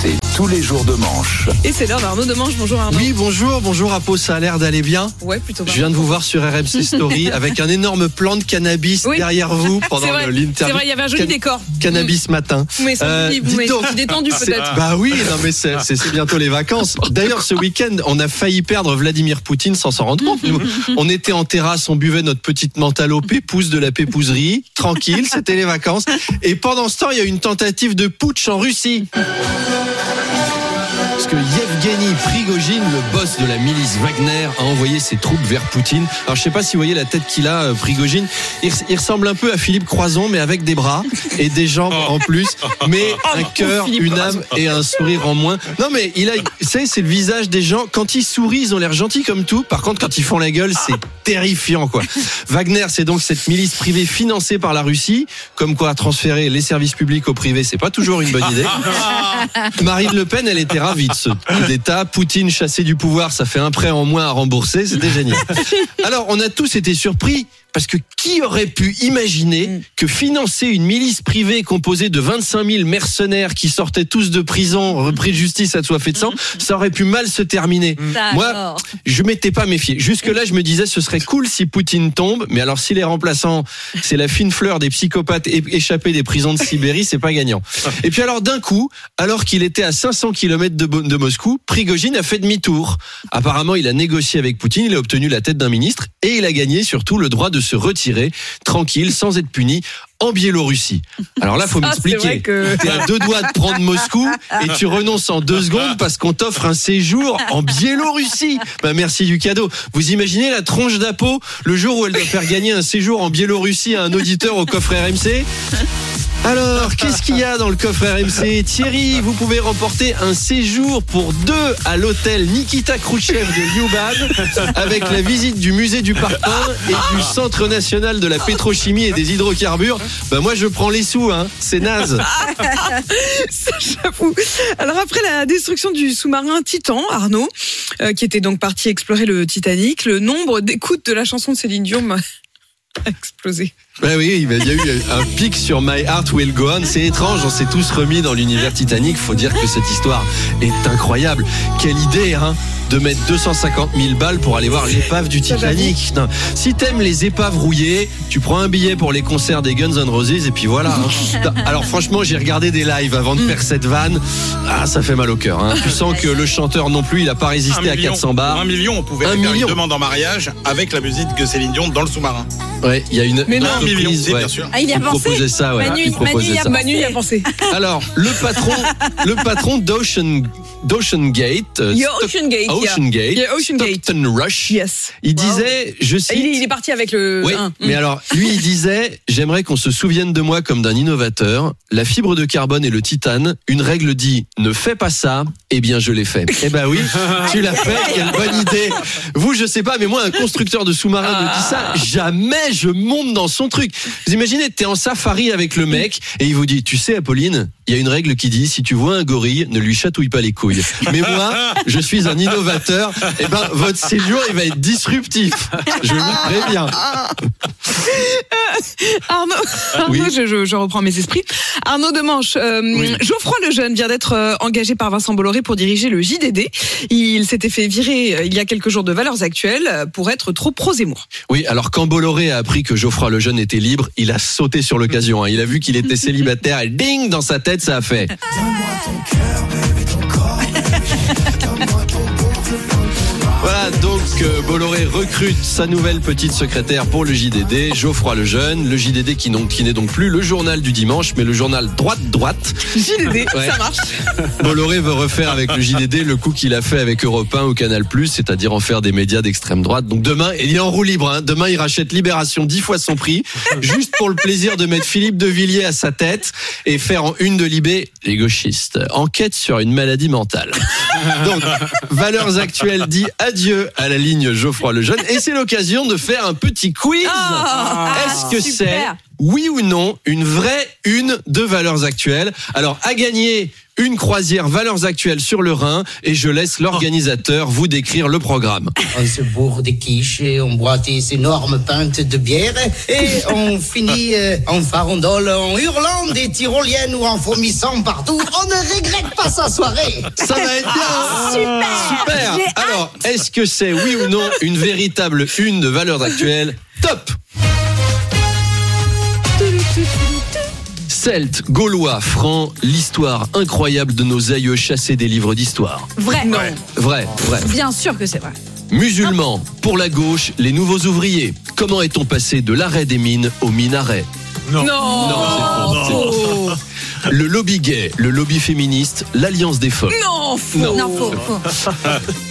C'est tous les jours de manche. Et c'est l'heure d'Arnaud Demange. Bonjour Arnaud. Oui, bonjour, bonjour Apo, ça a l'air d'aller bien. Ouais, plutôt Je viens de vous voir sur RMC Story avec un énorme plant de cannabis Oui. derrière vous pendant le- c'est l'interview. vrai, il y avait un joli Can- décor. Cannabis matin. Vous m'avez senti, Euh, détendu peut-être. Bah oui, non mais c'est bientôt les vacances. D'ailleurs, ce week-end, on a failli perdre Vladimir Poutine sans s'en rendre compte. Nous, on était en terrasse, on buvait notre petite mentalo pépouze de la pépouserie, tranquille, c'était les vacances. Et pendant ce temps, il y a eu une tentative de putsch en Russie. Que Prigogine, le boss de la milice Wagner, a envoyé ses troupes vers Poutine. Alors je sais pas si vous voyez la tête qu'il a, euh, Prigogine. Il, res- il ressemble un peu à Philippe Croison, mais avec des bras et des jambes en plus, mais un cœur, une âme et un sourire en moins. Non mais il a, vous savez, c'est le visage des gens. Quand ils sourient, ils ont l'air gentils comme tout. Par contre, quand ils font la gueule, c'est terrifiant quoi. Wagner, c'est donc cette milice privée financée par la Russie. Comme quoi, transférer les services publics au privé, c'est pas toujours une bonne idée. Marine Le Pen, elle était ravie de ce coup d'État. Poutine chassé du pouvoir, ça fait un prêt en moins à rembourser. C'était génial. Alors, on a tous été surpris parce que qui aurait pu imaginer que financer une milice privée composée de 25 000 mercenaires qui sortaient tous de prison, repris de justice à fait de sang, ça aurait pu mal se terminer. Moi, je m'étais pas méfié. Jusque-là, je me disais, ce serait cool si Poutine tombe, mais alors si les remplaçants, c'est la fine fleur des psychopathes échappés des prisons de Sibérie, c'est pas gagnant. Et puis alors d'un coup, alors qu'il était à 500 km de, de Moscou, Prigogine a fait demi-tour. Apparemment, il a négocié avec Poutine, il a obtenu la tête d'un ministre et il a gagné surtout le droit de se retirer tranquille, sans être puni. En Biélorussie. Alors là, faut Ah, m'expliquer. que- T'es à deux doigts de prendre Moscou et tu renonces en deux secondes parce qu'on t'offre un séjour en Biélorussie. Bah merci du cadeau. Vous imaginez la tronche d'Apo le jour où elle doit faire gagner un séjour en Biélorussie à un auditeur au coffre RMC alors, qu'est-ce qu'il y a dans le coffre RMC Thierry, vous pouvez remporter un séjour pour deux à l'hôtel Nikita Khrouchtchev de Lyuban avec la visite du musée du parpaing et du Centre national de la pétrochimie et des hydrocarbures. Bah moi je prends les sous, hein. c'est naze. Alors après la destruction du sous-marin Titan, Arnaud, euh, qui était donc parti explorer le Titanic, le nombre d'écoutes de la chanson de Céline Dion a explosé. Bah oui, il y a eu un pic sur My Heart Will Go On. C'est étrange, on s'est tous remis dans l'univers Titanic. Faut dire que cette histoire est incroyable. Quelle idée, hein de mettre 250 000 balles pour aller voir l'épave du Titanic. Non. Si t'aimes les épaves rouillées, tu prends un billet pour les concerts des Guns N' Roses et puis voilà. hein. Alors franchement, j'ai regardé des lives avant de faire cette vanne. Ah, ça fait mal au cœur. hein. Tu sens que le chanteur non plus, il a pas résisté à 400 Pour bars. un million, on pouvait Un faire million. une demande en mariage avec la musique de Céline Dion dans le sous-marin. Ouais, il y a une Mais non. Entreprise, ouais, bien sûr. Ah, il y a pensé proposait ça, ouais. Manu, Manu, proposait il y a ça. Manu y a pensé. Alors, le patron, le patron d'Ocean, d'Ocean Gate, Il y a Ocean Gate. Ocean Gate, Il y a Ocean Gate. Stockton Rush. Yes. Il Wow. disait, je cite. Il est, il est parti avec le. oui, mais alors, lui, il disait, j'aimerais qu'on se souvienne de moi comme d'un innovateur. La fibre de carbone et le titane. Une règle dit, ne fais pas ça. Eh bien, je l'ai fait. Eh ben oui, tu l'as fait. Quelle bonne idée. Vous, je sais pas, mais moi, un constructeur de sous-marin me dit ça. Jamais je monte dans son truc. Vous imaginez, t'es en safari avec le mec et il vous dit, tu sais, Apolline, il y a une règle qui dit, si tu vois un gorille, ne lui chatouille pas les couilles. Mais moi, je suis un innovateur. Eh ben, votre séjour, il va être disruptif. Je vous préviens. Arnaud, Oui. Je, je- je reprends mes esprits. Arnaud Demanche, euh, Oui. Geoffroy Lejeune vient d'être euh, engagé par Vincent Bolloré pour diriger le JDD. Il s'était fait virer euh, il y a quelques jours de Valeurs Actuelles euh, pour être trop pro-Zemmour. Oui, alors quand Bolloré a appris que Geoffroy Lejeune était libre, il a sauté sur l'occasion. hein. Il a vu qu'il était célibataire et ding, dans sa tête, ça a fait. Voilà, donc euh, Bolloré recrute sa nouvelle petite secrétaire pour le JDD, Geoffroy Lejeune. Le JDD qui, n'est donc plus le journal du dimanche, mais le journal droite-droite. JDD, Ouais. ça marche. Bolloré veut refaire avec le JDD le coup qu'il a fait avec Europe 1 ou Canal+, c'est-à-dire en faire des médias d'extrême droite. Donc demain, il est en roue libre. hein. Demain, il rachète Libération dix fois son prix, juste pour le plaisir de mettre Philippe de Villiers à sa tête et faire en une de Libé les gauchistes. Enquête sur une maladie mentale. Donc, Valeurs Actuelles dit adieu à la ligne Geoffroy Lejeune. Et c'est l'occasion de faire un petit quiz. Ah, Est-ce que c'est oui ou non une vraie une de Valeurs Actuelles? Alors, à gagner une croisière Valeurs Actuelles sur le Rhin et je laisse l'organisateur vous décrire le programme. On se bourre des quiches et on boit des énormes pintes de bière et on finit euh, en farandole en hurlant des tyroliennes ou en vomissant partout. On ne regrette pas sa soirée. Ça va être bien Super Super Alors, est-ce que c'est oui ou non une véritable une de Valeurs Actuelles? Top Celtes, Gaulois, Francs, l'histoire incroyable de nos aïeux chassés des livres d'histoire. Vrai. Vrai, vrai. Bien sûr que c'est vrai. Musulmans, pour la gauche, les nouveaux ouvriers. Comment est-on passé de l'arrêt des mines au minaret? Non. Non, c'est faux, c'est faux. Le lobby gay, le lobby féministe, l'alliance des femmes. Non, faux. Non. Non, faux, faux.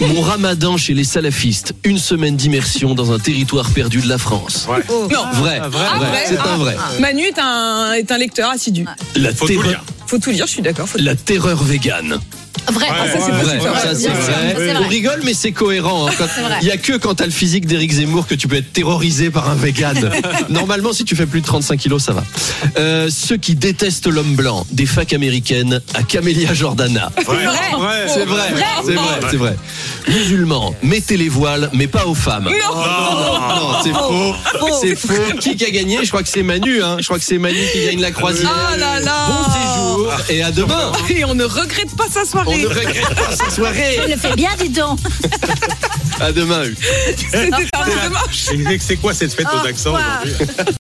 Mon ramadan chez les salafistes, une semaine d'immersion dans un territoire perdu de la France. Non. Vrai, Ah, vrai, vrai c'est un vrai. Manu est un, est un lecteur assidu. La, Faut tout terreur, lire. Faut tout lire, je suis d'accord. faut- la terreur végane. Vrai. Ah, ça, c'est Vrai, possible. ça c'est bien sûr, vrai. c'est vrai. On rigole, mais c'est cohérent. hein. Quand- C'est vrai. Il y a que quand t'as le physique d'Éric Zemmour que tu peux être terrorisé par un vegan. Normalement, si tu fais plus de 35 kilos, ça va. Euh, ceux qui détestent l'homme blanc, des facs américaines à Camélia Jordana. Vrai. C'est vrai, c'est vrai, c'est vrai. Musulmans, mettez les voiles, mais pas aux femmes. Non. Non, c'est faux. C'est faux. Qui a gagné? Je crois que c'est Manu. Hein. Je crois que c'est Manu qui gagne la croisière. Ah là là. Bon séjour et à demain. Et on ne regrette pas sa On soirée. ne regrette pas sa soirée. Il le fait bien, dis donc. À demain. C'était un dimanche. C'est quoi cette fête aux accents aujourd'hui